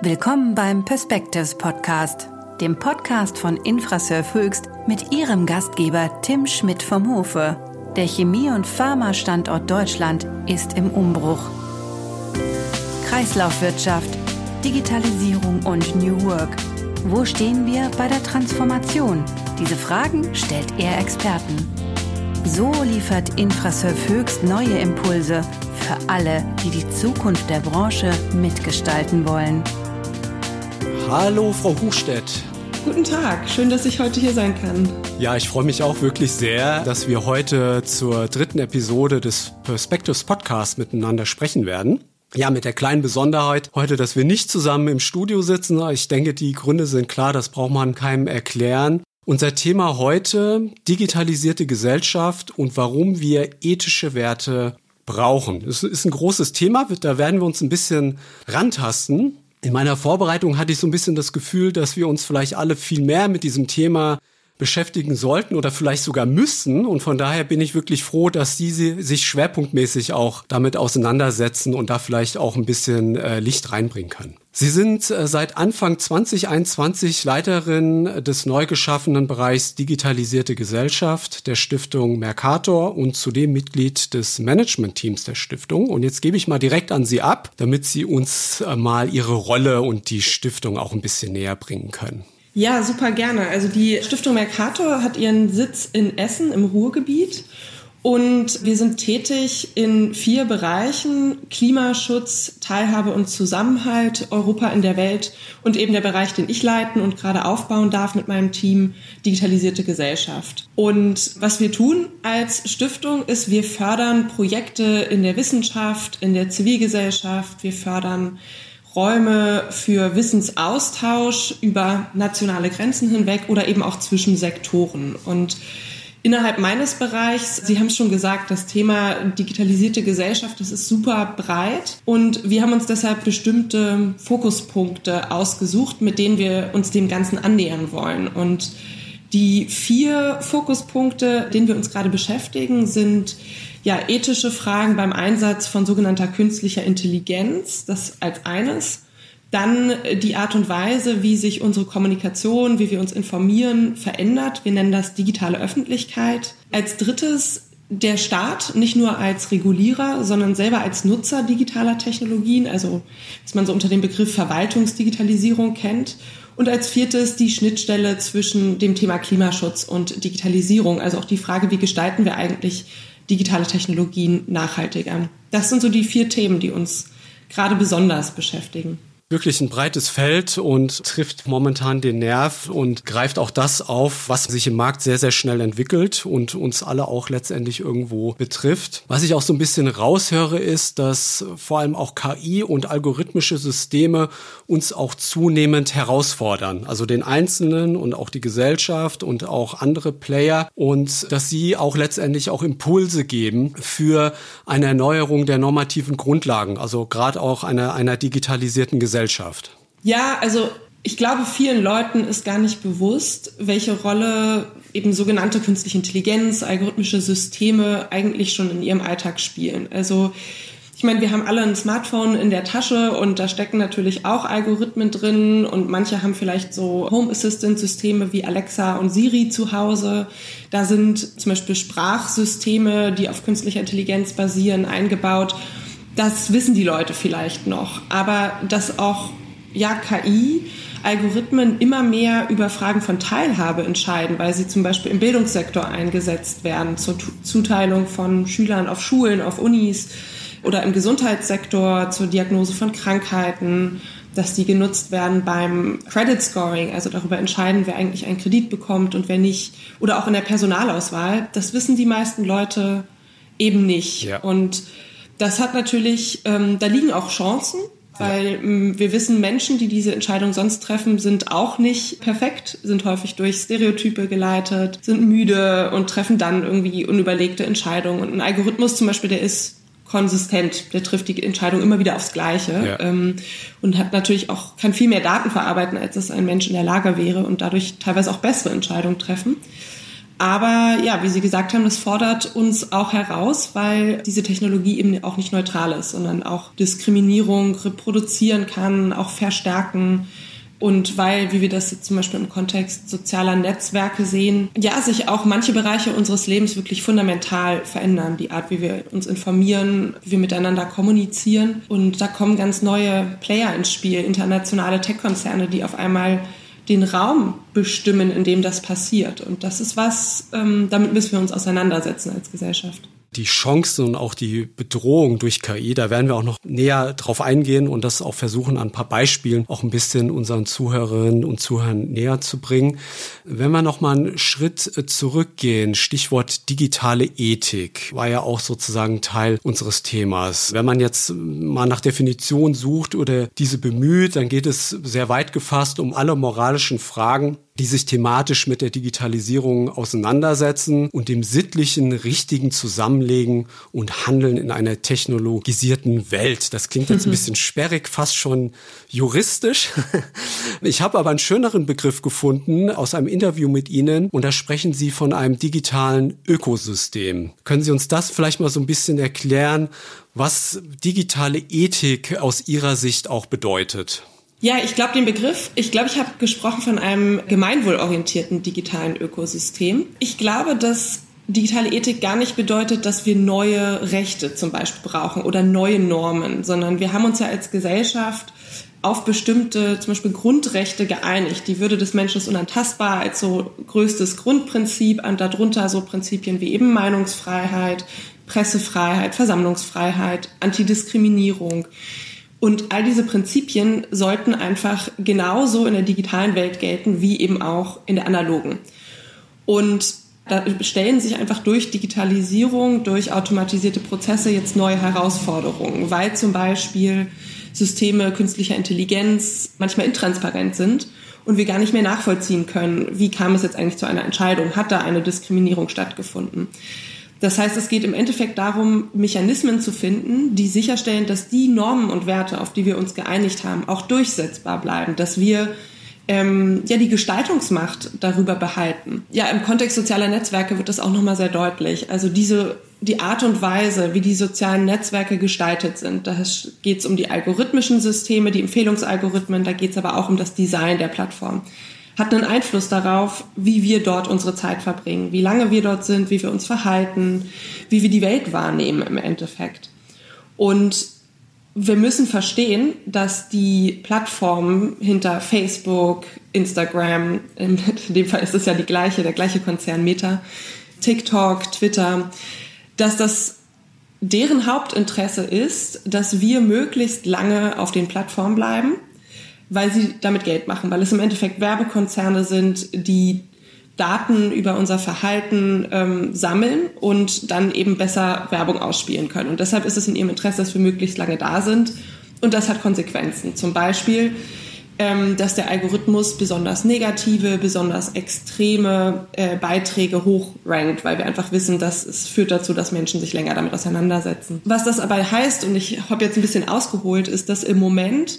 Willkommen beim Perspectives Podcast, dem Podcast von Infrasurf Höchst mit ihrem Gastgeber Tim Schmidt vom Hofe. Der Chemie- und Pharma-Standort Deutschland ist im Umbruch. Kreislaufwirtschaft, Digitalisierung und New Work. Wo stehen wir bei der Transformation? Diese Fragen stellt er Experten. So liefert Infrasurf Höchst neue Impulse für alle, die die Zukunft der Branche mitgestalten wollen. Hallo, Frau Huchstedt. Guten Tag, schön, dass ich heute hier sein kann. Ja, ich freue mich auch wirklich sehr, dass wir heute zur dritten Episode des Perspectives Podcasts miteinander sprechen werden. Ja, mit der kleinen Besonderheit heute, dass wir nicht zusammen im Studio sitzen. Ich denke, die Gründe sind klar, das braucht man keinem erklären. Unser Thema heute, digitalisierte Gesellschaft und warum wir ethische Werte brauchen. Das ist ein großes Thema, da werden wir uns ein bisschen rantasten. In meiner Vorbereitung hatte ich so ein bisschen das Gefühl, dass wir uns vielleicht alle viel mehr mit diesem Thema beschäftigen sollten oder vielleicht sogar müssen. Und von daher bin ich wirklich froh, dass Sie sich schwerpunktmäßig auch damit auseinandersetzen und da vielleicht auch ein bisschen äh, Licht reinbringen können. Sie sind äh, seit Anfang 2021 Leiterin des neu geschaffenen Bereichs Digitalisierte Gesellschaft der Stiftung Mercator und zudem Mitglied des Managementteams der Stiftung. Und jetzt gebe ich mal direkt an Sie ab, damit Sie uns äh, mal Ihre Rolle und die Stiftung auch ein bisschen näher bringen können. Ja, super gerne. Also die Stiftung Mercator hat ihren Sitz in Essen im Ruhrgebiet und wir sind tätig in vier Bereichen. Klimaschutz, Teilhabe und Zusammenhalt, Europa in der Welt und eben der Bereich, den ich leiten und gerade aufbauen darf mit meinem Team, digitalisierte Gesellschaft. Und was wir tun als Stiftung ist, wir fördern Projekte in der Wissenschaft, in der Zivilgesellschaft, wir fördern Räume für Wissensaustausch über nationale Grenzen hinweg oder eben auch zwischen Sektoren. Und innerhalb meines Bereichs, Sie haben es schon gesagt, das Thema digitalisierte Gesellschaft, das ist super breit. Und wir haben uns deshalb bestimmte Fokuspunkte ausgesucht, mit denen wir uns dem Ganzen annähern wollen. Und die vier Fokuspunkte, denen wir uns gerade beschäftigen, sind ja, ethische Fragen beim Einsatz von sogenannter künstlicher Intelligenz, das als eines. Dann die Art und Weise, wie sich unsere Kommunikation, wie wir uns informieren, verändert. Wir nennen das digitale Öffentlichkeit. Als drittes der Staat nicht nur als Regulierer, sondern selber als Nutzer digitaler Technologien, also was man so unter dem Begriff Verwaltungsdigitalisierung kennt. Und als viertes die Schnittstelle zwischen dem Thema Klimaschutz und Digitalisierung, also auch die Frage, wie gestalten wir eigentlich digitale Technologien nachhaltiger. Das sind so die vier Themen, die uns gerade besonders beschäftigen wirklich ein breites Feld und trifft momentan den Nerv und greift auch das auf, was sich im Markt sehr, sehr schnell entwickelt und uns alle auch letztendlich irgendwo betrifft. Was ich auch so ein bisschen raushöre, ist, dass vor allem auch KI und algorithmische Systeme uns auch zunehmend herausfordern. Also den Einzelnen und auch die Gesellschaft und auch andere Player und dass sie auch letztendlich auch Impulse geben für eine Erneuerung der normativen Grundlagen, also gerade auch einer, einer digitalisierten Gesellschaft. Gesellschaft? Ja, also ich glaube, vielen Leuten ist gar nicht bewusst, welche Rolle eben sogenannte künstliche Intelligenz, algorithmische Systeme eigentlich schon in ihrem Alltag spielen. Also ich meine, wir haben alle ein Smartphone in der Tasche und da stecken natürlich auch Algorithmen drin und manche haben vielleicht so Home Assistant Systeme wie Alexa und Siri zu Hause. Da sind zum Beispiel Sprachsysteme, die auf künstlicher Intelligenz basieren, eingebaut das wissen die Leute vielleicht noch. Aber dass auch ja, KI, Algorithmen immer mehr über Fragen von Teilhabe entscheiden, weil sie zum Beispiel im Bildungssektor eingesetzt werden, zur Zuteilung von Schülern auf Schulen, auf Unis oder im Gesundheitssektor zur Diagnose von Krankheiten, dass die genutzt werden beim Credit Scoring, also darüber entscheiden, wer eigentlich einen Kredit bekommt und wer nicht, oder auch in der Personalauswahl. Das wissen die meisten Leute eben nicht. Ja. Und das hat natürlich, ähm, da liegen auch Chancen, weil ähm, wir wissen, Menschen, die diese Entscheidung sonst treffen, sind auch nicht perfekt, sind häufig durch Stereotype geleitet, sind müde und treffen dann irgendwie unüberlegte Entscheidungen. Und ein Algorithmus zum Beispiel, der ist konsistent, der trifft die Entscheidung immer wieder aufs Gleiche ja. ähm, und hat natürlich auch kann viel mehr Daten verarbeiten, als es ein Mensch in der Lage wäre und dadurch teilweise auch bessere Entscheidungen treffen. Aber ja, wie Sie gesagt haben, das fordert uns auch heraus, weil diese Technologie eben auch nicht neutral ist, sondern auch Diskriminierung reproduzieren kann, auch verstärken und weil, wie wir das jetzt zum Beispiel im Kontext sozialer Netzwerke sehen, ja, sich auch manche Bereiche unseres Lebens wirklich fundamental verändern. Die Art, wie wir uns informieren, wie wir miteinander kommunizieren. Und da kommen ganz neue Player ins Spiel, internationale Tech-Konzerne, die auf einmal den Raum bestimmen, in dem das passiert. Und das ist was, ähm, damit müssen wir uns auseinandersetzen als Gesellschaft die Chancen und auch die Bedrohung durch KI. Da werden wir auch noch näher drauf eingehen und das auch versuchen, an ein paar Beispielen auch ein bisschen unseren Zuhörerinnen und Zuhörern näher zu bringen. Wenn wir noch mal einen Schritt äh, zurückgehen, Stichwort digitale Ethik war ja auch sozusagen Teil unseres Themas. Wenn man jetzt mal nach Definition sucht oder diese bemüht, dann geht es sehr weit gefasst um alle moralischen Fragen, die sich thematisch mit der Digitalisierung auseinandersetzen und dem sittlichen, richtigen Zusammenlegen und Handeln in einer technologisierten Welt. Das klingt jetzt ein bisschen sperrig, fast schon juristisch. Ich habe aber einen schöneren Begriff gefunden aus einem Interview mit Ihnen und da sprechen Sie von einem digitalen Ökosystem. Können Sie uns das vielleicht mal so ein bisschen erklären, was digitale Ethik aus Ihrer Sicht auch bedeutet? Ja, ich glaube den Begriff, ich glaube, ich habe gesprochen von einem gemeinwohlorientierten digitalen Ökosystem. Ich glaube, dass digitale Ethik gar nicht bedeutet, dass wir neue Rechte zum Beispiel brauchen oder neue Normen, sondern wir haben uns ja als Gesellschaft auf bestimmte, zum Beispiel Grundrechte geeinigt. Die Würde des Menschen ist unantastbar als so größtes Grundprinzip und darunter so Prinzipien wie eben Meinungsfreiheit, Pressefreiheit, Versammlungsfreiheit, Antidiskriminierung. Und all diese Prinzipien sollten einfach genauso in der digitalen Welt gelten wie eben auch in der analogen. Und da stellen sich einfach durch Digitalisierung, durch automatisierte Prozesse jetzt neue Herausforderungen, weil zum Beispiel Systeme künstlicher Intelligenz manchmal intransparent sind und wir gar nicht mehr nachvollziehen können, wie kam es jetzt eigentlich zu einer Entscheidung, hat da eine Diskriminierung stattgefunden. Das heißt, es geht im Endeffekt darum, Mechanismen zu finden, die sicherstellen, dass die Normen und Werte, auf die wir uns geeinigt haben, auch durchsetzbar bleiben, dass wir ähm, ja die Gestaltungsmacht darüber behalten. Ja, im Kontext sozialer Netzwerke wird das auch nochmal sehr deutlich. Also diese die Art und Weise, wie die sozialen Netzwerke gestaltet sind. Da geht es um die algorithmischen Systeme, die Empfehlungsalgorithmen, da geht es aber auch um das Design der Plattform hat einen Einfluss darauf, wie wir dort unsere Zeit verbringen, wie lange wir dort sind, wie wir uns verhalten, wie wir die Welt wahrnehmen im Endeffekt. Und wir müssen verstehen, dass die Plattformen hinter Facebook, Instagram, in dem Fall ist es ja die gleiche, der gleiche Konzern Meta, TikTok, Twitter, dass das deren Hauptinteresse ist, dass wir möglichst lange auf den Plattformen bleiben weil sie damit Geld machen, weil es im Endeffekt Werbekonzerne sind, die Daten über unser Verhalten ähm, sammeln und dann eben besser Werbung ausspielen können. Und deshalb ist es in ihrem Interesse, dass wir möglichst lange da sind. Und das hat Konsequenzen. Zum Beispiel, ähm, dass der Algorithmus besonders negative, besonders extreme äh, Beiträge hochrankt, weil wir einfach wissen, dass es führt dazu, dass Menschen sich länger damit auseinandersetzen. Was das aber heißt, und ich habe jetzt ein bisschen ausgeholt, ist, dass im Moment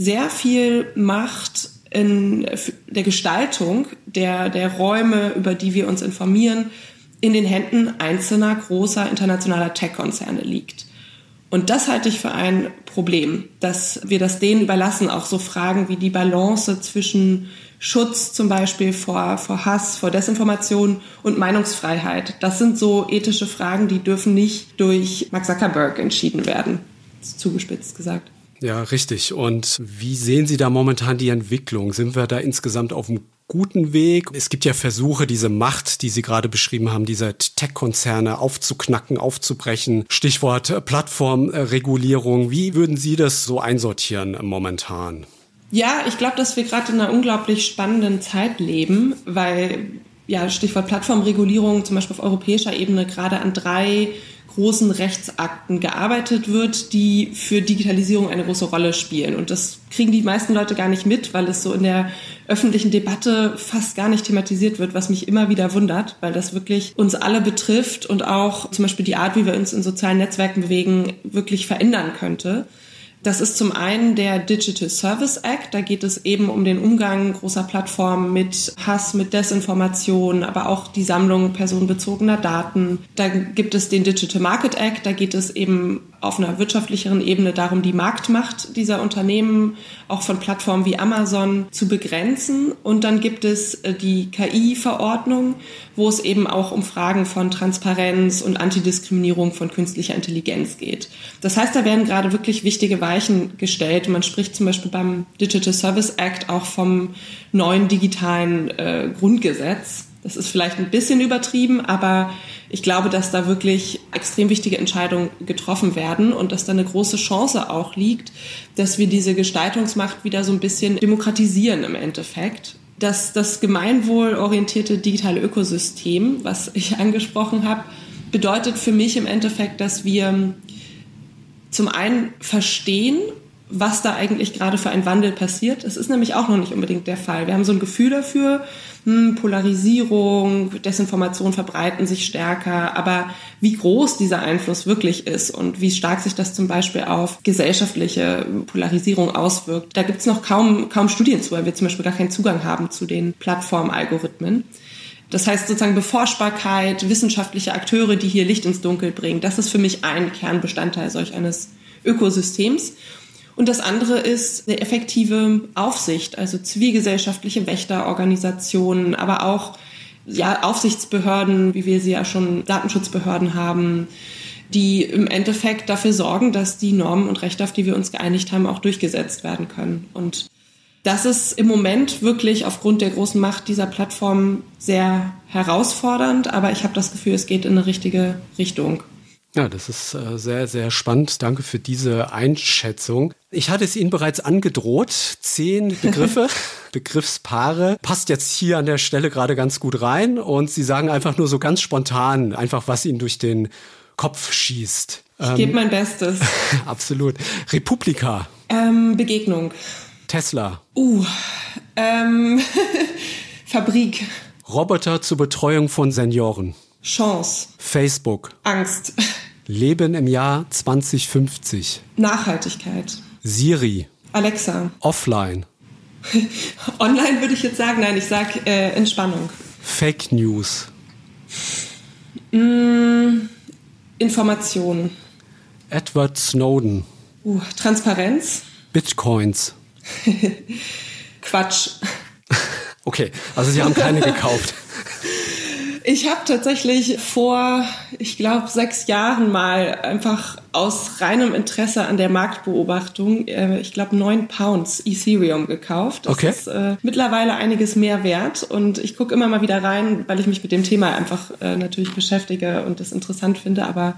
sehr viel Macht in der Gestaltung der, der Räume, über die wir uns informieren, in den Händen einzelner großer internationaler Tech-Konzerne liegt. Und das halte ich für ein Problem, dass wir das denen überlassen, auch so Fragen wie die Balance zwischen Schutz zum Beispiel vor, vor Hass, vor Desinformation und Meinungsfreiheit. Das sind so ethische Fragen, die dürfen nicht durch Mark Zuckerberg entschieden werden, zugespitzt gesagt. Ja, richtig. Und wie sehen Sie da momentan die Entwicklung? Sind wir da insgesamt auf einem guten Weg? Es gibt ja Versuche, diese Macht, die Sie gerade beschrieben haben, diese Tech-Konzerne aufzuknacken, aufzubrechen. Stichwort Plattformregulierung. Wie würden Sie das so einsortieren momentan? Ja, ich glaube, dass wir gerade in einer unglaublich spannenden Zeit leben, weil ja, Stichwort Plattformregulierung zum Beispiel auf europäischer Ebene gerade an drei großen Rechtsakten gearbeitet wird, die für Digitalisierung eine große Rolle spielen. Und das kriegen die meisten Leute gar nicht mit, weil es so in der öffentlichen Debatte fast gar nicht thematisiert wird, was mich immer wieder wundert, weil das wirklich uns alle betrifft und auch zum Beispiel die Art, wie wir uns in sozialen Netzwerken bewegen, wirklich verändern könnte. Das ist zum einen der Digital Service Act. Da geht es eben um den Umgang großer Plattformen mit Hass, mit Desinformation, aber auch die Sammlung personenbezogener Daten. Da gibt es den Digital Market Act. Da geht es eben auf einer wirtschaftlicheren Ebene darum, die Marktmacht dieser Unternehmen, auch von Plattformen wie Amazon, zu begrenzen. Und dann gibt es äh, die KI-Verordnung, wo es eben auch um Fragen von Transparenz und Antidiskriminierung von künstlicher Intelligenz geht. Das heißt, da werden gerade wirklich wichtige Weichen gestellt. Man spricht zum Beispiel beim Digital Service Act auch vom neuen digitalen äh, Grundgesetz. Das ist vielleicht ein bisschen übertrieben, aber ich glaube, dass da wirklich extrem wichtige Entscheidungen getroffen werden und dass da eine große Chance auch liegt, dass wir diese Gestaltungsmacht wieder so ein bisschen demokratisieren im Endeffekt. Dass das gemeinwohlorientierte digitale Ökosystem, was ich angesprochen habe, bedeutet für mich im Endeffekt, dass wir zum einen verstehen, was da eigentlich gerade für ein Wandel passiert. Das ist nämlich auch noch nicht unbedingt der Fall. Wir haben so ein Gefühl dafür, hm, Polarisierung, Desinformation verbreiten sich stärker, aber wie groß dieser Einfluss wirklich ist und wie stark sich das zum Beispiel auf gesellschaftliche Polarisierung auswirkt, da gibt es noch kaum, kaum Studien zu, weil wir zum Beispiel gar keinen Zugang haben zu den Plattformalgorithmen. Das heißt sozusagen Beforschbarkeit, wissenschaftliche Akteure, die hier Licht ins Dunkel bringen, das ist für mich ein Kernbestandteil solch eines Ökosystems. Und das andere ist eine effektive Aufsicht, also zivilgesellschaftliche Wächterorganisationen, aber auch ja, Aufsichtsbehörden, wie wir sie ja schon Datenschutzbehörden haben, die im Endeffekt dafür sorgen, dass die Normen und Rechte, auf die wir uns geeinigt haben, auch durchgesetzt werden können. Und das ist im Moment wirklich aufgrund der großen Macht dieser Plattform sehr herausfordernd, aber ich habe das Gefühl, es geht in eine richtige Richtung. Ja, das ist äh, sehr, sehr spannend. Danke für diese Einschätzung. Ich hatte es Ihnen bereits angedroht. Zehn Begriffe, Begriffspaare. Passt jetzt hier an der Stelle gerade ganz gut rein. Und Sie sagen einfach nur so ganz spontan, einfach was Ihnen durch den Kopf schießt. Ich ähm, gebe mein Bestes. absolut. Republika. Ähm, Begegnung. Tesla. Uh, ähm, Fabrik. Roboter zur Betreuung von Senioren. Chance. Facebook. Angst. Leben im Jahr 2050. Nachhaltigkeit. Siri. Alexa. Offline. Online würde ich jetzt sagen, nein, ich sage äh, Entspannung. Fake News. Mm, Information. Edward Snowden. Uh, Transparenz. Bitcoins. Quatsch. Okay, also Sie haben keine gekauft. Ich habe tatsächlich vor, ich glaube, sechs Jahren mal einfach aus reinem Interesse an der Marktbeobachtung, äh, ich glaube, neun Pounds Ethereum gekauft. Das okay. ist äh, mittlerweile einiges mehr wert und ich gucke immer mal wieder rein, weil ich mich mit dem Thema einfach äh, natürlich beschäftige und das interessant finde, aber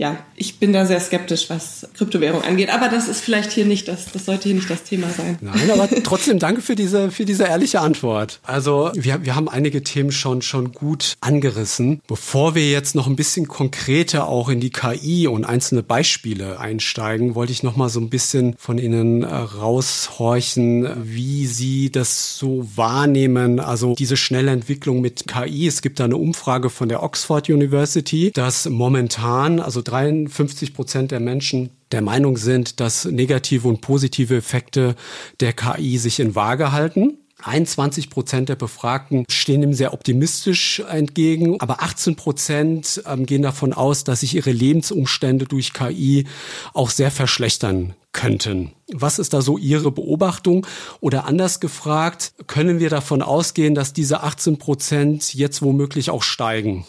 ja, ich bin da sehr skeptisch, was Kryptowährung angeht. Aber das ist vielleicht hier nicht das, das sollte hier nicht das Thema sein. Nein, aber trotzdem danke für diese, für diese ehrliche Antwort. Also wir, wir haben einige Themen schon, schon gut angerissen. Bevor wir jetzt noch ein bisschen konkreter auch in die KI und einzelne Beispiele einsteigen, wollte ich noch mal so ein bisschen von Ihnen äh, raushorchen, wie Sie das so wahrnehmen. Also diese schnelle Entwicklung mit KI. Es gibt da eine Umfrage von der Oxford University, dass momentan, also 53 Prozent der Menschen der Meinung sind, dass negative und positive Effekte der KI sich in Waage halten. 21 Prozent der Befragten stehen ihm sehr optimistisch entgegen, aber 18 Prozent ähm, gehen davon aus, dass sich ihre Lebensumstände durch KI auch sehr verschlechtern könnten. Was ist da so Ihre Beobachtung? Oder anders gefragt, können wir davon ausgehen, dass diese 18 Prozent jetzt womöglich auch steigen?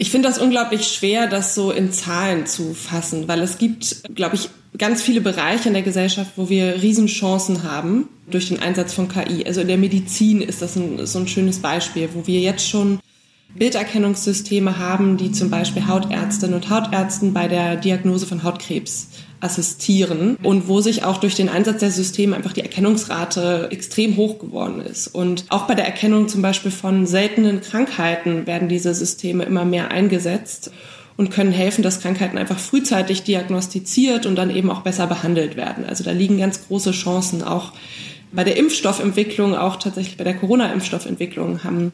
Ich finde das unglaublich schwer, das so in Zahlen zu fassen, weil es gibt, glaube ich, ganz viele Bereiche in der Gesellschaft, wo wir Riesenchancen haben durch den Einsatz von KI. Also in der Medizin ist das ein, so ein schönes Beispiel, wo wir jetzt schon Bilderkennungssysteme haben, die zum Beispiel Hautärztinnen und Hautärzten bei der Diagnose von Hautkrebs assistieren und wo sich auch durch den Einsatz der Systeme einfach die Erkennungsrate extrem hoch geworden ist. Und auch bei der Erkennung zum Beispiel von seltenen Krankheiten werden diese Systeme immer mehr eingesetzt und können helfen, dass Krankheiten einfach frühzeitig diagnostiziert und dann eben auch besser behandelt werden. Also da liegen ganz große Chancen auch Bei der Impfstoffentwicklung, auch tatsächlich bei der Corona-Impfstoffentwicklung, haben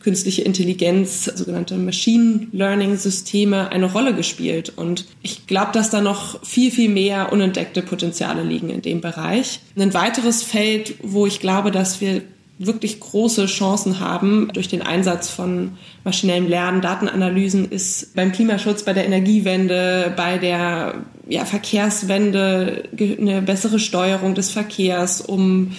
künstliche Intelligenz, sogenannte Machine Learning-Systeme eine Rolle gespielt. Und ich glaube, dass da noch viel, viel mehr unentdeckte Potenziale liegen in dem Bereich. Ein weiteres Feld, wo ich glaube, dass wir wirklich große Chancen haben durch den Einsatz von maschinellem Lernen, Datenanalysen ist beim Klimaschutz, bei der Energiewende, bei der ja, Verkehrswende eine bessere Steuerung des Verkehrs, um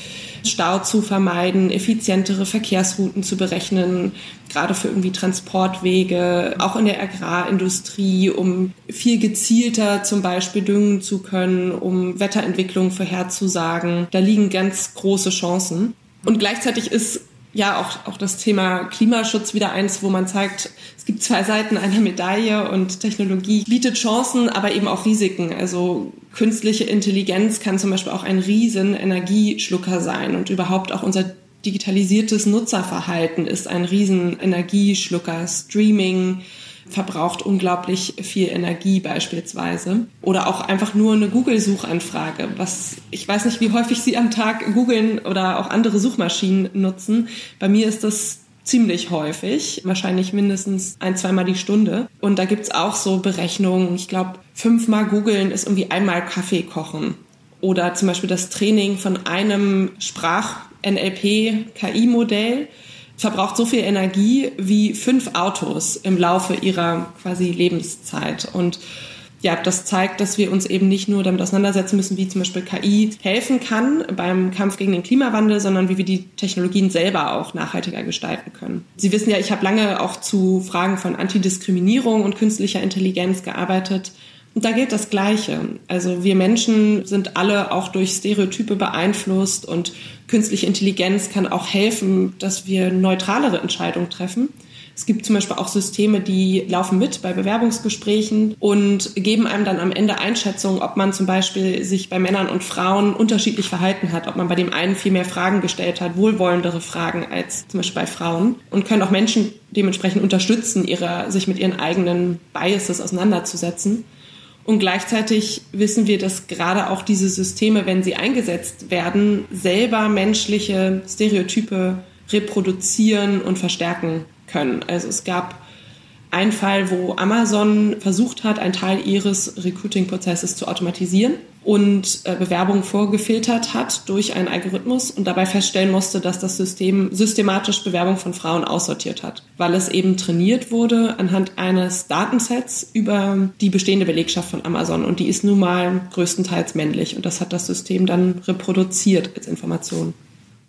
Stau zu vermeiden, effizientere Verkehrsrouten zu berechnen, gerade für irgendwie Transportwege, auch in der Agrarindustrie, um viel gezielter zum Beispiel düngen zu können, um Wetterentwicklung vorherzusagen. Da liegen ganz große Chancen. Und gleichzeitig ist ja auch, auch das Thema Klimaschutz wieder eins, wo man zeigt, es gibt zwei Seiten einer Medaille und Technologie bietet Chancen, aber eben auch Risiken. Also künstliche Intelligenz kann zum Beispiel auch ein riesen Energieschlucker sein und überhaupt auch unser digitalisiertes Nutzerverhalten ist ein riesen Energieschlucker. Streaming, verbraucht unglaublich viel Energie beispielsweise. Oder auch einfach nur eine Google-Suchanfrage. Was, ich weiß nicht, wie häufig Sie am Tag googeln oder auch andere Suchmaschinen nutzen. Bei mir ist das ziemlich häufig, wahrscheinlich mindestens ein, zweimal die Stunde. Und da gibt's auch so Berechnungen. Ich glaube, fünfmal googeln ist irgendwie einmal Kaffee kochen. Oder zum Beispiel das Training von einem Sprach-NLP-KI-Modell verbraucht so viel Energie wie fünf Autos im Laufe ihrer quasi Lebenszeit. Und ja, das zeigt, dass wir uns eben nicht nur damit auseinandersetzen müssen, wie zum Beispiel KI helfen kann beim Kampf gegen den Klimawandel, sondern wie wir die Technologien selber auch nachhaltiger gestalten können. Sie wissen ja, ich habe lange auch zu Fragen von Antidiskriminierung und künstlicher Intelligenz gearbeitet. Und da gilt das Gleiche. Also wir Menschen sind alle auch durch Stereotype beeinflusst und künstliche Intelligenz kann auch helfen, dass wir neutralere Entscheidungen treffen. Es gibt zum Beispiel auch Systeme, die laufen mit bei Bewerbungsgesprächen und geben einem dann am Ende Einschätzungen, ob man zum Beispiel sich bei Männern und Frauen unterschiedlich verhalten hat, ob man bei dem einen viel mehr Fragen gestellt hat, wohlwollendere Fragen als zum Beispiel bei Frauen und können auch Menschen dementsprechend unterstützen, ihre, sich mit ihren eigenen Biases auseinanderzusetzen. Und gleichzeitig wissen wir, dass gerade auch diese Systeme, wenn sie eingesetzt werden, selber menschliche Stereotype reproduzieren und verstärken können. Also es gab ein Fall, wo Amazon versucht hat, einen Teil ihres Recruiting-Prozesses zu automatisieren und äh, Bewerbungen vorgefiltert hat durch einen Algorithmus und dabei feststellen musste, dass das System systematisch Bewerbungen von Frauen aussortiert hat, weil es eben trainiert wurde anhand eines Datensets über die bestehende Belegschaft von Amazon und die ist nun mal größtenteils männlich und das hat das System dann reproduziert als Information.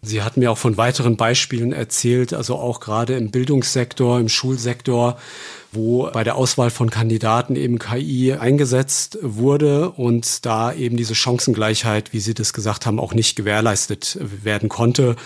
Sie hatten mir auch von weiteren Beispielen erzählt, also auch gerade im Bildungssektor, im Schulsektor, wo bei der Auswahl von Kandidaten eben KI eingesetzt wurde und da eben diese Chancengleichheit, wie Sie das gesagt haben, auch nicht gewährleistet werden konnte.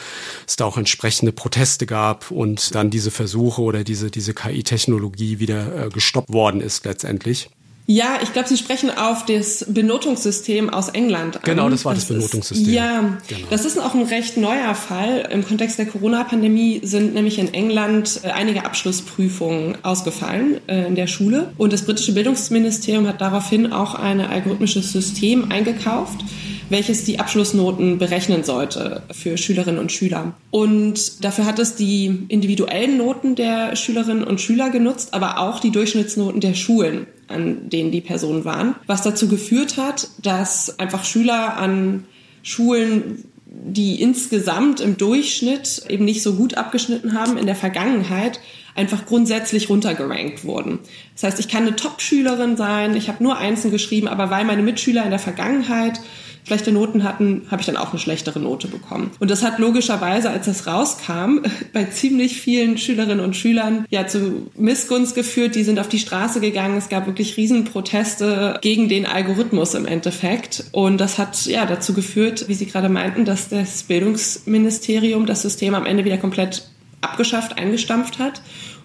Es da auch entsprechende Proteste gab und dann diese Versuche oder diese, diese KI-Technologie wieder äh, gestoppt worden ist letztendlich. Ja, ich glaube, Sie sprechen auf das Benotungssystem aus England an. Genau, das war das, das Benotungssystem. Ist, ja, genau. das ist auch ein recht neuer Fall. Im Kontext der Corona-Pandemie sind nämlich in England äh, einige Abschlussprüfungen ausgefallen äh, in der Schule. Und das britische Bildungsministerium hat daraufhin auch ein algorithmisches System eingekauft welches die Abschlussnoten berechnen sollte für Schülerinnen und Schüler. Und dafür hat es die individuellen Noten der Schülerinnen und Schüler genutzt, aber auch die Durchschnittsnoten der Schulen an denen die Personen waren, was dazu geführt hat, dass einfach Schüler an Schulen die insgesamt im Durchschnitt eben nicht so gut abgeschnitten haben in der Vergangenheit, einfach grundsätzlich runtergerankt wurden. Das heißt, ich kann eine Top-Schülerin sein, ich habe nur Einzeln geschrieben, aber weil meine Mitschüler in der Vergangenheit schlechte Noten hatten, habe ich dann auch eine schlechtere Note bekommen. Und das hat logischerweise, als das rauskam, bei ziemlich vielen Schülerinnen und Schülern ja zu Missgunst geführt. Die sind auf die Straße gegangen. Es gab wirklich Riesenproteste gegen den Algorithmus im Endeffekt. Und das hat ja dazu geführt, wie Sie gerade meinten, dass das Bildungsministerium das System am Ende wieder komplett abgeschafft, eingestampft hat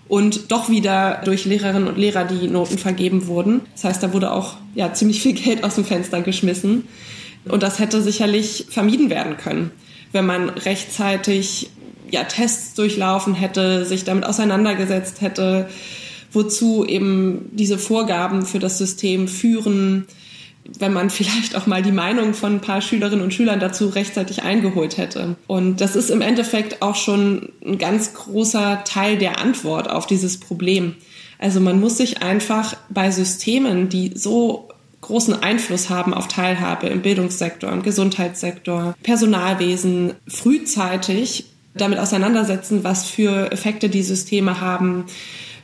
und doch wieder durch Lehrerinnen und Lehrer die Noten vergeben wurden. Das heißt, da wurde auch ja ziemlich viel Geld aus dem Fenster geschmissen. Und das hätte sicherlich vermieden werden können, wenn man rechtzeitig ja, Tests durchlaufen hätte, sich damit auseinandergesetzt hätte, wozu eben diese Vorgaben für das System führen, wenn man vielleicht auch mal die Meinung von ein paar Schülerinnen und Schülern dazu rechtzeitig eingeholt hätte. Und das ist im Endeffekt auch schon ein ganz großer Teil der Antwort auf dieses Problem. Also man muss sich einfach bei Systemen, die so großen Einfluss haben auf Teilhabe im Bildungssektor, im Gesundheitssektor, Personalwesen, frühzeitig damit auseinandersetzen, was für Effekte die Systeme haben,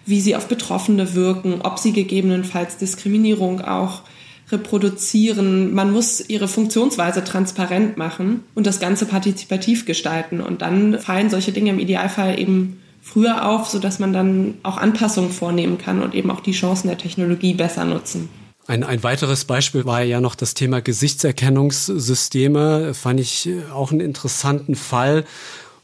wie sie auf Betroffene wirken, ob sie gegebenenfalls Diskriminierung auch reproduzieren. Man muss ihre Funktionsweise transparent machen und das Ganze partizipativ gestalten. Und dann fallen solche Dinge im Idealfall eben früher auf, sodass man dann auch Anpassungen vornehmen kann und eben auch die Chancen der Technologie besser nutzen. Ein, ein weiteres Beispiel war ja noch das Thema Gesichtserkennungssysteme. Fand ich auch einen interessanten Fall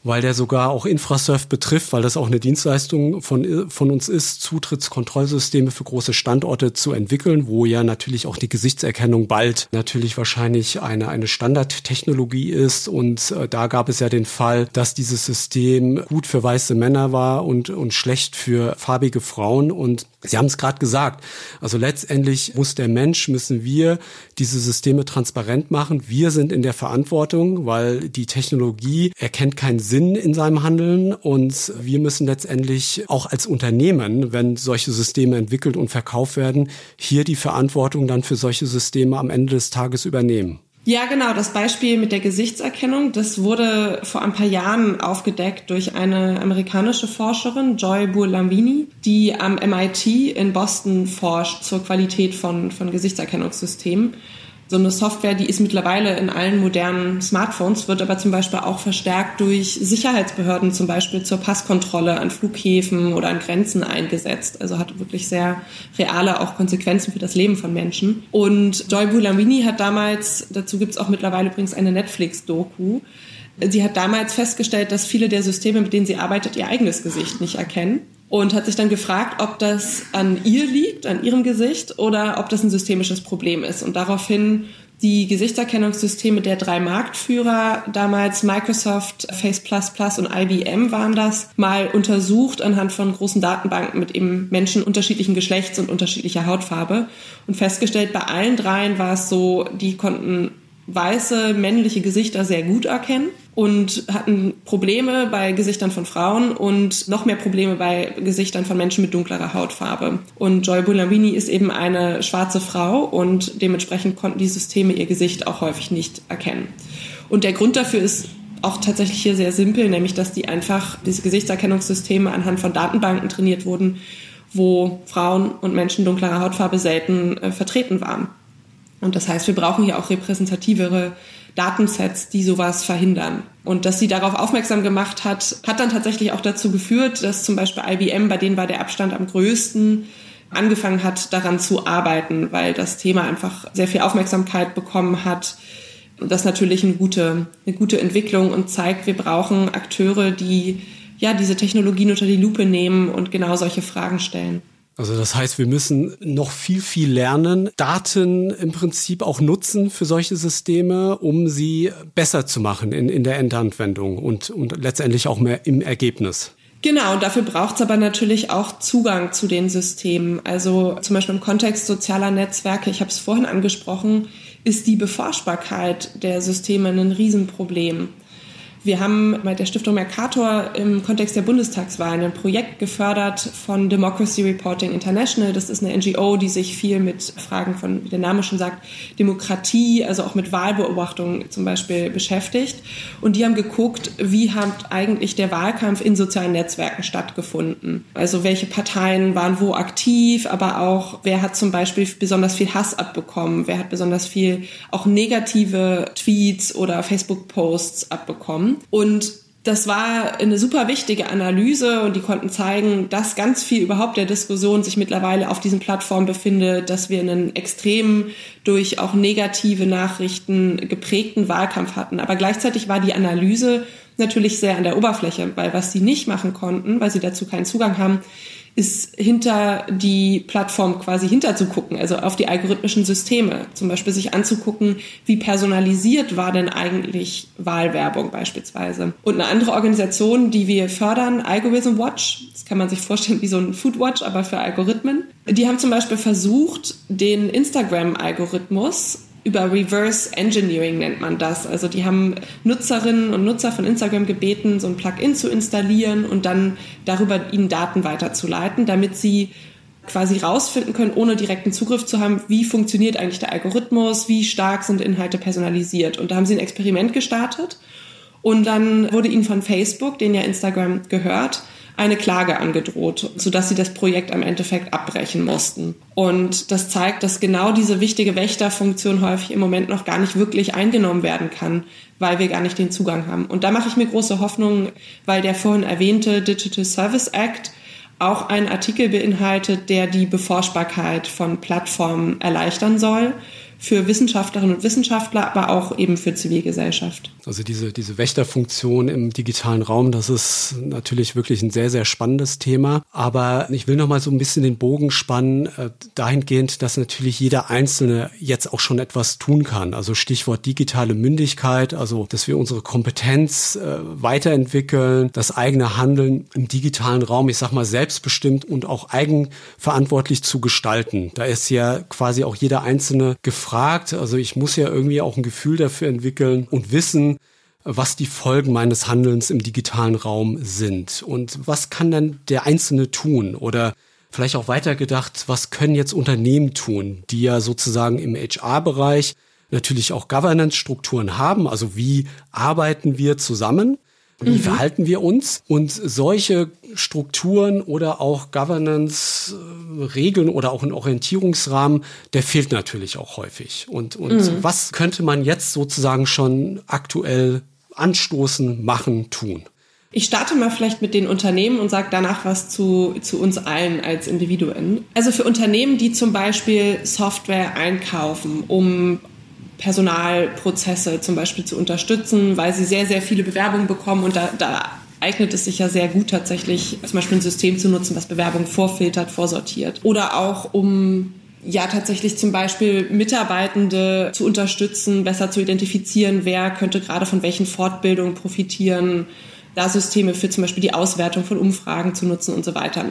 weil der sogar auch Infrasurf betrifft, weil das auch eine Dienstleistung von, von uns ist, Zutrittskontrollsysteme für große Standorte zu entwickeln, wo ja natürlich auch die Gesichtserkennung bald natürlich wahrscheinlich eine, eine Standardtechnologie ist. Und äh, da gab es ja den Fall, dass dieses System gut für weiße Männer war und, und schlecht für farbige Frauen. Und Sie haben es gerade gesagt, also letztendlich muss der Mensch, müssen wir diese Systeme transparent machen. Wir sind in der Verantwortung, weil die Technologie erkennt keinen Sinn in seinem Handeln und wir müssen letztendlich auch als Unternehmen, wenn solche Systeme entwickelt und verkauft werden, hier die Verantwortung dann für solche Systeme am Ende des Tages übernehmen. Ja, genau. Das Beispiel mit der Gesichtserkennung, das wurde vor ein paar Jahren aufgedeckt durch eine amerikanische Forscherin, Joy Burlambini, die am MIT in Boston forscht zur Qualität von, von Gesichtserkennungssystemen so eine Software, die ist mittlerweile in allen modernen Smartphones, wird aber zum Beispiel auch verstärkt durch Sicherheitsbehörden, zum Beispiel zur Passkontrolle an Flughäfen oder an Grenzen eingesetzt. Also hat wirklich sehr reale auch Konsequenzen für das Leben von Menschen. Und Joy Bulamini hat damals, dazu gibt es auch mittlerweile übrigens eine Netflix-Doku, Sie hat damals festgestellt, dass viele der Systeme, mit denen sie arbeitet, ihr eigenes Gesicht nicht erkennen und hat sich dann gefragt, ob das an ihr liegt, an ihrem Gesicht oder ob das ein systemisches Problem ist. Und daraufhin die Gesichtserkennungssysteme der drei Marktführer, damals Microsoft, Face und IBM waren das, mal untersucht anhand von großen Datenbanken mit eben Menschen unterschiedlichen Geschlechts und unterschiedlicher Hautfarbe und festgestellt, bei allen dreien war es so, die konnten weiße männliche Gesichter sehr gut erkennen und hatten Probleme bei Gesichtern von Frauen und noch mehr Probleme bei Gesichtern von Menschen mit dunklerer Hautfarbe. Und Joy Bulamini ist eben eine schwarze Frau und dementsprechend konnten die Systeme ihr Gesicht auch häufig nicht erkennen. Und der Grund dafür ist auch tatsächlich hier sehr simpel, nämlich dass die einfach, diese Gesichtserkennungssysteme anhand von Datenbanken trainiert wurden, wo Frauen und Menschen dunklerer Hautfarbe selten äh, vertreten waren. Und das heißt, wir brauchen hier auch repräsentativere Datensets, die sowas verhindern. Und dass sie darauf aufmerksam gemacht hat, hat dann tatsächlich auch dazu geführt, dass zum Beispiel IBM, bei denen war der Abstand am größten, angefangen hat, daran zu arbeiten, weil das Thema einfach sehr viel Aufmerksamkeit bekommen hat. Und das ist natürlich eine gute, eine gute Entwicklung und zeigt, wir brauchen Akteure, die ja diese Technologien unter die Lupe nehmen und genau solche Fragen stellen. Also das heißt, wir müssen noch viel, viel lernen, Daten im Prinzip auch nutzen für solche Systeme, um sie besser zu machen in, in der Endanwendung und, und letztendlich auch mehr im Ergebnis. Genau, dafür braucht es aber natürlich auch Zugang zu den Systemen. Also zum Beispiel im Kontext sozialer Netzwerke, ich habe es vorhin angesprochen, ist die Beforschbarkeit der Systeme ein Riesenproblem. Wir haben bei der Stiftung Mercator im Kontext der Bundestagswahlen ein Projekt gefördert von Democracy Reporting International. Das ist eine NGO, die sich viel mit Fragen von, wie der Name schon sagt, Demokratie, also auch mit Wahlbeobachtung zum Beispiel beschäftigt. Und die haben geguckt, wie hat eigentlich der Wahlkampf in sozialen Netzwerken stattgefunden. Also welche Parteien waren wo aktiv, aber auch wer hat zum Beispiel besonders viel Hass abbekommen, wer hat besonders viel auch negative Tweets oder Facebook-Posts abbekommen. Und das war eine super wichtige Analyse und die konnten zeigen, dass ganz viel überhaupt der Diskussion sich mittlerweile auf diesen Plattformen befindet, dass wir einen extrem durch auch negative Nachrichten geprägten Wahlkampf hatten. Aber gleichzeitig war die Analyse natürlich sehr an der Oberfläche, weil was sie nicht machen konnten, weil sie dazu keinen Zugang haben, ist hinter die Plattform quasi hinterzugucken, also auf die algorithmischen Systeme. Zum Beispiel sich anzugucken, wie personalisiert war denn eigentlich Wahlwerbung beispielsweise. Und eine andere Organisation, die wir fördern, Algorithm Watch, das kann man sich vorstellen wie so ein Food Watch, aber für Algorithmen, Die haben zum Beispiel versucht, den Instagram-Algorithmus über Reverse Engineering nennt man das. Also die haben Nutzerinnen und Nutzer von Instagram gebeten, so ein Plugin zu installieren und dann darüber ihnen Daten weiterzuleiten, damit sie quasi rausfinden können, ohne direkten Zugriff zu haben, wie funktioniert eigentlich der Algorithmus, wie stark sind Inhalte personalisiert. Und da haben sie ein Experiment gestartet und dann wurde ihnen von Facebook, den ja Instagram gehört, eine Klage angedroht, sodass sie das Projekt am Endeffekt abbrechen mussten. Und das zeigt, dass genau diese wichtige Wächterfunktion häufig im Moment noch gar nicht wirklich eingenommen werden kann, weil wir gar nicht den Zugang haben. Und da mache ich mir große Hoffnung, weil der vorhin erwähnte Digital Service Act auch einen Artikel beinhaltet, der die Beforschbarkeit von Plattformen erleichtern soll für Wissenschaftlerinnen und Wissenschaftler, aber auch eben für Zivilgesellschaft. Also diese, diese Wächterfunktion im digitalen Raum, das ist natürlich wirklich ein sehr, sehr spannendes Thema. Aber ich will noch mal so ein bisschen den Bogen spannen, äh, dahingehend, dass natürlich jeder Einzelne jetzt auch schon etwas tun kann. Also Stichwort digitale Mündigkeit, also dass wir unsere Kompetenz äh, weiterentwickeln, das eigene Handeln im digitalen Raum, ich sag mal, selbstbestimmt und auch eigenverantwortlich zu gestalten. Da ist ja quasi auch jeder Einzelne gefragt, gefragt. Also ich muss ja irgendwie auch ein Gefühl dafür entwickeln und wissen, was die Folgen meines Handelns im digitalen Raum sind. Und was kann dann der Einzelne tun? Oder vielleicht auch weitergedacht, was können jetzt Unternehmen tun, die ja sozusagen im HR-Bereich natürlich auch Governance-Strukturen haben. Also wie arbeiten wir zusammen? Wie mhm. verhalten wir uns? Und solche Strukturen oder auch Governance-Regeln oder auch ein Orientierungsrahmen, der fehlt natürlich auch häufig. Und, und mhm. was könnte man jetzt sozusagen schon aktuell anstoßen, machen, tun? Ich starte mal vielleicht mit den Unternehmen und sage danach was zu, zu uns allen als Individuen. Also für Unternehmen, die zum Beispiel Software einkaufen, um Personalprozesse zum Beispiel zu unterstützen, weil sie sehr, sehr viele Bewerbungen bekommen und da, da eignet es sich ja sehr gut tatsächlich, zum Beispiel ein System zu nutzen, was Bewerbungen vorfiltert, vorsortiert. Oder auch um ja tatsächlich zum Beispiel Mitarbeitende zu unterstützen, besser zu identifizieren, wer könnte gerade von welchen Fortbildungen profitieren, da Systeme für zum Beispiel die Auswertung von Umfragen zu nutzen und so weiter.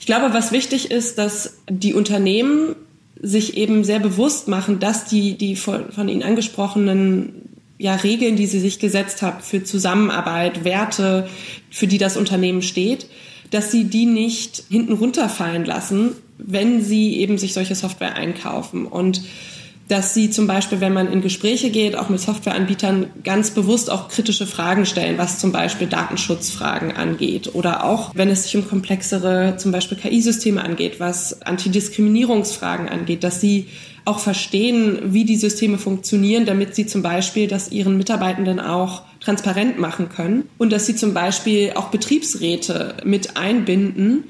Ich glaube, was wichtig ist, dass die Unternehmen sich eben sehr bewusst machen, dass die, die von, von Ihnen angesprochenen ja, Regeln, die Sie sich gesetzt haben für Zusammenarbeit, Werte, für die das Unternehmen steht, dass Sie die nicht hinten runterfallen lassen, wenn Sie eben sich solche Software einkaufen. Und dass sie zum Beispiel, wenn man in Gespräche geht, auch mit Softwareanbietern, ganz bewusst auch kritische Fragen stellen, was zum Beispiel Datenschutzfragen angeht oder auch, wenn es sich um komplexere, zum Beispiel KI-Systeme angeht, was Antidiskriminierungsfragen angeht, dass sie auch verstehen, wie die Systeme funktionieren, damit sie zum Beispiel das ihren Mitarbeitenden auch transparent machen können und dass sie zum Beispiel auch Betriebsräte mit einbinden,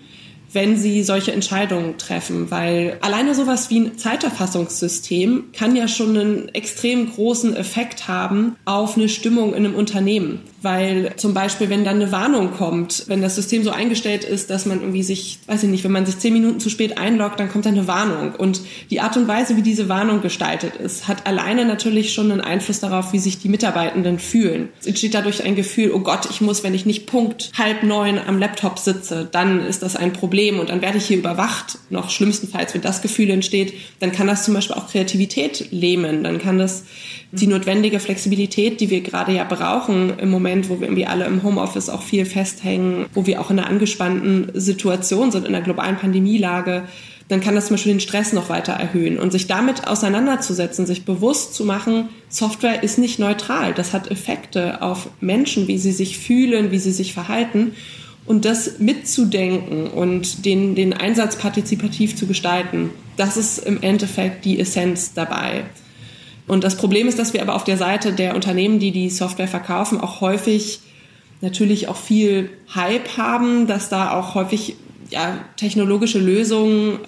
wenn sie solche Entscheidungen treffen, weil alleine sowas wie ein Zeiterfassungssystem kann ja schon einen extrem großen Effekt haben auf eine Stimmung in einem Unternehmen. Weil zum Beispiel, wenn dann eine Warnung kommt, wenn das System so eingestellt ist, dass man irgendwie sich, weiß ich nicht, wenn man sich zehn Minuten zu spät einloggt, dann kommt dann eine Warnung. Und die Art und Weise, wie diese Warnung gestaltet ist, hat alleine natürlich schon einen Einfluss darauf, wie sich die Mitarbeitenden fühlen. Es entsteht dadurch ein Gefühl, oh Gott, ich muss, wenn ich nicht Punkt halb neun am Laptop sitze, dann ist das ein Problem und dann werde ich hier überwacht. Noch schlimmstenfalls, wenn das Gefühl entsteht, dann kann das zum Beispiel auch Kreativität lähmen. Dann kann das die notwendige Flexibilität, die wir gerade ja brauchen im Moment, wo wir irgendwie alle im Homeoffice auch viel festhängen, wo wir auch in einer angespannten Situation sind, in einer globalen Pandemielage, dann kann das zum Beispiel den Stress noch weiter erhöhen. Und sich damit auseinanderzusetzen, sich bewusst zu machen, Software ist nicht neutral. Das hat Effekte auf Menschen, wie sie sich fühlen, wie sie sich verhalten. Und das mitzudenken und den, den Einsatz partizipativ zu gestalten, das ist im Endeffekt die Essenz dabei. Und das Problem ist, dass wir aber auf der Seite der Unternehmen, die die Software verkaufen, auch häufig natürlich auch viel Hype haben, dass da auch häufig ja, technologische Lösungen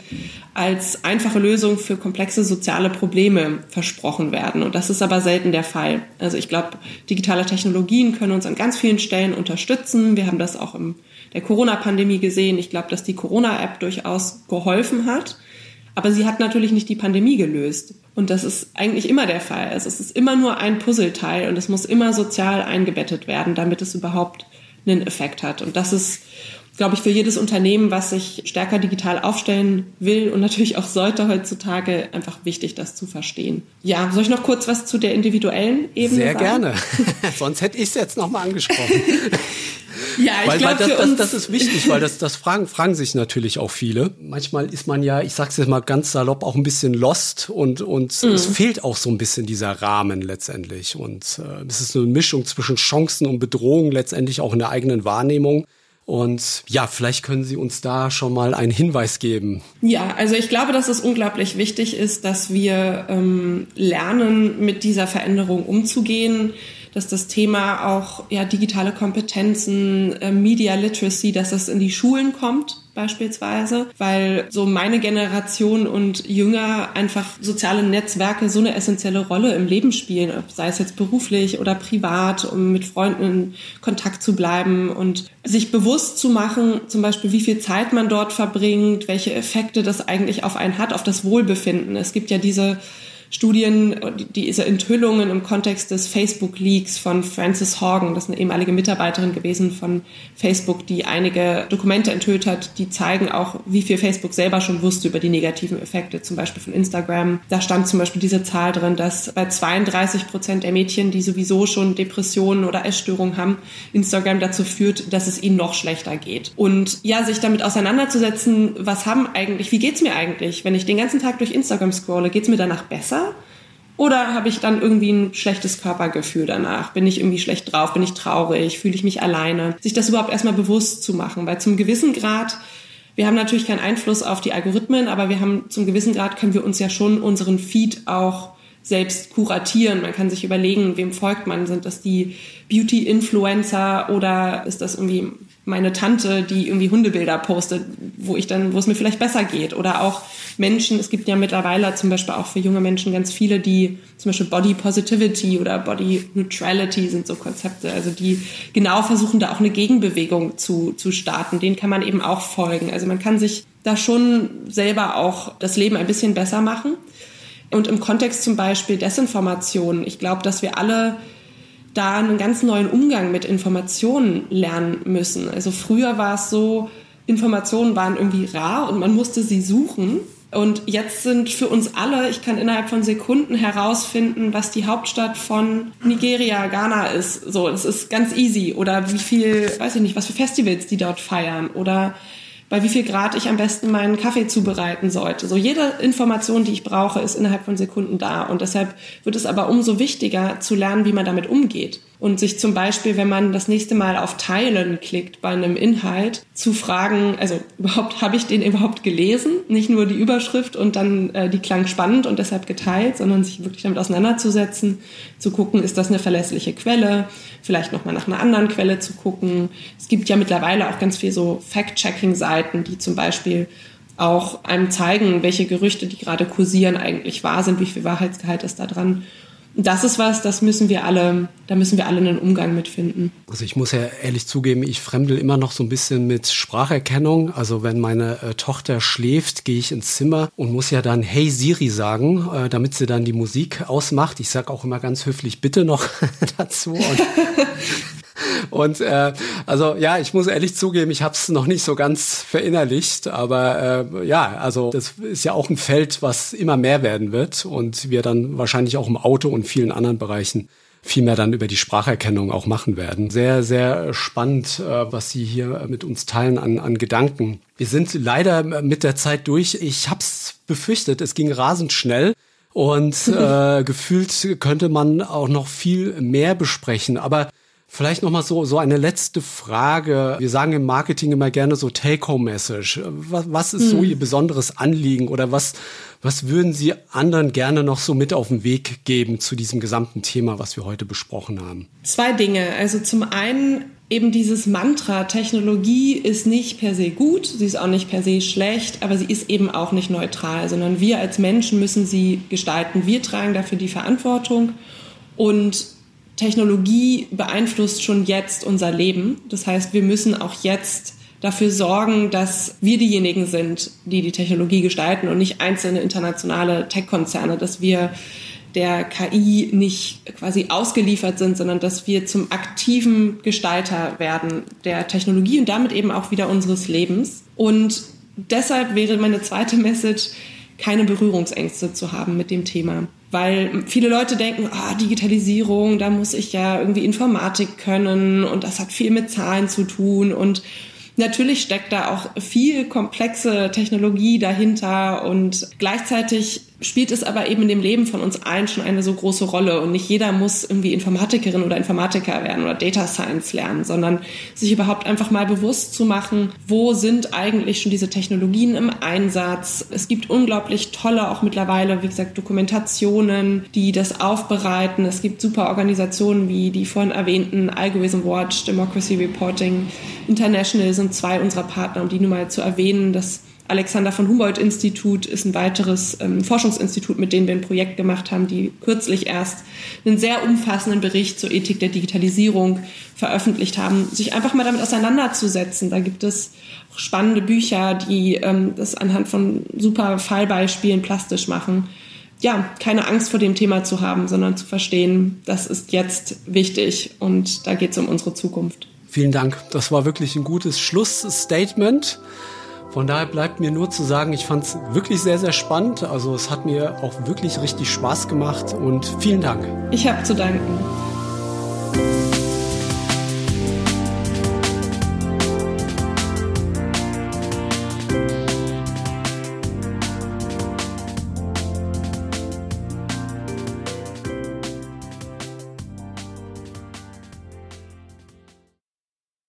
als einfache Lösung für komplexe soziale Probleme versprochen werden. Und das ist aber selten der Fall. Also ich glaube, digitale Technologien können uns an ganz vielen Stellen unterstützen. Wir haben das auch in der Corona-Pandemie gesehen. Ich glaube, dass die Corona-App durchaus geholfen hat. Aber sie hat natürlich nicht die Pandemie gelöst. Und das ist eigentlich immer der Fall. Also es ist immer nur ein Puzzleteil und es muss immer sozial eingebettet werden, damit es überhaupt einen Effekt hat. Und das ist glaube ich, für jedes Unternehmen, was sich stärker digital aufstellen will und natürlich auch sollte heutzutage, einfach wichtig, das zu verstehen. Ja, soll ich noch kurz was zu der individuellen Ebene Sehr sagen? gerne. Sonst hätte ich es jetzt nochmal angesprochen. Ja, ich weil, glaube, weil das, das, das ist wichtig, weil das, das fragen, fragen sich natürlich auch viele. Manchmal ist man ja, ich sag's jetzt mal ganz salopp, auch ein bisschen lost und, und Mhm. es fehlt auch so ein bisschen dieser Rahmen letztendlich. Und äh, es ist eine Mischung zwischen Chancen und Bedrohungen letztendlich auch in der eigenen Wahrnehmung. Und ja, vielleicht können Sie uns da schon mal einen Hinweis geben. Ja, also ich glaube, dass es unglaublich wichtig ist, dass wir ähm, lernen, mit dieser Veränderung umzugehen, dass das Thema auch ja, digitale Kompetenzen, äh, Media Literacy, dass das in die Schulen kommt beispielsweise, weil so meine Generation und Jünger einfach soziale Netzwerke so eine essentielle Rolle im Leben spielen, sei es jetzt beruflich oder privat, um mit Freunden in Kontakt zu bleiben und sich bewusst zu machen, zum Beispiel wie viel Zeit man dort verbringt, welche Effekte das eigentlich auf einen hat, auf das Wohlbefinden. Es gibt ja diese Studien, diese Enthüllungen im Kontext des Facebook-Leaks von Frances Horgan, das ist eine ehemalige Mitarbeiterin gewesen von Facebook, die einige Dokumente enthüllt hat, die zeigen auch, wie viel Facebook selber schon wusste über die negativen Effekte, zum Beispiel von Instagram. Da stand zum Beispiel diese Zahl drin, dass bei 32 Prozent der Mädchen, die sowieso schon Depressionen oder Essstörungen haben, Instagram dazu führt, dass es ihnen noch schlechter geht. Und ja, sich damit auseinanderzusetzen, was haben eigentlich, wie geht's mir eigentlich, wenn ich den ganzen Tag durch Instagram scrolle, geht's mir danach besser? Oder habe ich dann irgendwie ein schlechtes Körpergefühl danach? Bin ich irgendwie schlecht drauf? Bin ich traurig? Fühle ich mich alleine? Sich das überhaupt erstmal bewusst zu machen, weil zum gewissen Grad, wir haben natürlich keinen Einfluss auf die Algorithmen, aber wir haben zum gewissen Grad können wir uns ja schon unseren Feed auch selbst kuratieren. Man kann sich überlegen, wem folgt man? Sind das die Beauty-Influencer oder ist das irgendwie meine Tante, die irgendwie Hundebilder postet, wo ich dann, wo es mir vielleicht besser geht? Oder auch Menschen, es gibt ja mittlerweile zum Beispiel auch für junge Menschen ganz viele, die zum Beispiel Body Positivity oder Body Neutrality sind so Konzepte, also die genau versuchen, da auch eine Gegenbewegung zu, zu starten. Denen kann man eben auch folgen. Also man kann sich da schon selber auch das Leben ein bisschen besser machen. Und im Kontext zum Beispiel Desinformation, ich glaube, dass wir alle da einen ganz neuen Umgang mit Informationen lernen müssen. Also früher war es so, Informationen waren irgendwie rar und man musste sie suchen. Und jetzt sind für uns alle, ich kann innerhalb von Sekunden herausfinden, was die Hauptstadt von Nigeria, Ghana ist. So, das ist ganz easy. Oder wie viel, weiß ich nicht, was für Festivals die dort feiern. Oder bei wie viel Grad ich am besten meinen Kaffee zubereiten sollte. So jede Information, die ich brauche, ist innerhalb von Sekunden da. Und deshalb wird es aber umso wichtiger zu lernen, wie man damit umgeht. Und sich zum Beispiel, wenn man das nächste Mal auf Teilen klickt bei einem Inhalt, zu fragen, also überhaupt, habe ich den überhaupt gelesen? Nicht nur die Überschrift und dann äh, die klang spannend und deshalb geteilt, sondern sich wirklich damit auseinanderzusetzen, zu gucken, ist das eine verlässliche Quelle? Vielleicht nochmal nach einer anderen Quelle zu gucken. Es gibt ja mittlerweile auch ganz viel so Fact-Checking-Seiten, die zum Beispiel auch einem zeigen, welche Gerüchte, die gerade kursieren, eigentlich wahr sind, wie viel Wahrheitsgehalt ist da dran. Das ist was, das müssen wir alle, da müssen wir alle einen Umgang mit finden. Also ich muss ja ehrlich zugeben, ich fremdel immer noch so ein bisschen mit Spracherkennung. Also wenn meine äh, Tochter schläft, gehe ich ins Zimmer und muss ja dann Hey Siri sagen, äh, damit sie dann die Musik ausmacht. Ich sage auch immer ganz höflich Bitte noch dazu. Und äh, also ja, ich muss ehrlich zugeben, ich habe es noch nicht so ganz verinnerlicht, aber äh, ja, also das ist ja auch ein Feld, was immer mehr werden wird und wir dann wahrscheinlich auch im Auto und vielen anderen Bereichen viel mehr dann über die Spracherkennung auch machen werden. Sehr, sehr spannend, äh, was Sie hier mit uns teilen an, an Gedanken. Wir sind leider mit der Zeit durch. Ich habe es befürchtet, es ging rasend schnell. Und äh, gefühlt könnte man auch noch viel mehr besprechen. Aber Vielleicht noch mal so so eine letzte Frage. Wir sagen im Marketing immer gerne so Take-home-Message. Was, was ist so Ihr besonderes Anliegen oder was was würden Sie anderen gerne noch so mit auf den Weg geben zu diesem gesamten Thema, was wir heute besprochen haben? Zwei Dinge. Also zum einen eben dieses Mantra, Technologie ist nicht per se gut, sie ist auch nicht per se schlecht, aber sie ist eben auch nicht neutral, sondern wir als Menschen müssen sie gestalten. Wir tragen dafür die Verantwortung und Technologie beeinflusst schon jetzt unser Leben. Das heißt, wir müssen auch jetzt dafür sorgen, dass wir diejenigen sind, die die Technologie gestalten und nicht einzelne internationale Tech-Konzerne, dass wir der KI nicht quasi ausgeliefert sind, sondern dass wir zum aktiven Gestalter werden der Technologie und damit eben auch wieder unseres Lebens. Und deshalb wäre meine zweite Message, keine Berührungsängste zu haben mit dem Thema. Weil viele Leute denken, ah, Digitalisierung, da muss ich ja irgendwie Informatik können und das hat viel mit Zahlen zu tun. Und Natürlich steckt da auch viel komplexe Technologie dahinter und gleichzeitig spielt es aber eben in dem Leben von uns allen schon eine so große Rolle und nicht jeder muss irgendwie Informatikerin oder Informatiker werden oder Data Science lernen, sondern sich überhaupt einfach mal bewusst zu machen, wo sind eigentlich schon diese Technologien im Einsatz. Es gibt unglaublich tolle auch mittlerweile, wie gesagt, Dokumentationen, die das aufbereiten. Es gibt super Organisationen wie die vorhin erwähnten Algorithm Watch, Democracy Reporting International sind zwei unserer Partner, um die nur mal zu erwähnen, dass Alexander von Humboldt Institut ist ein weiteres ähm, Forschungsinstitut, mit dem wir ein Projekt gemacht haben, die kürzlich erst einen sehr umfassenden Bericht zur Ethik der Digitalisierung veröffentlicht haben, sich einfach mal damit auseinanderzusetzen. Da gibt es spannende Bücher, die ähm, das anhand von super Fallbeispielen plastisch machen. Ja, keine Angst vor dem Thema zu haben, sondern zu verstehen, das ist jetzt wichtig und da geht es um unsere Zukunft. Vielen Dank. Das war wirklich ein gutes Schlussstatement. Von daher bleibt mir nur zu sagen, ich fand es wirklich sehr, sehr spannend. Also es hat mir auch wirklich richtig Spaß gemacht und vielen Dank. Ich habe zu danken.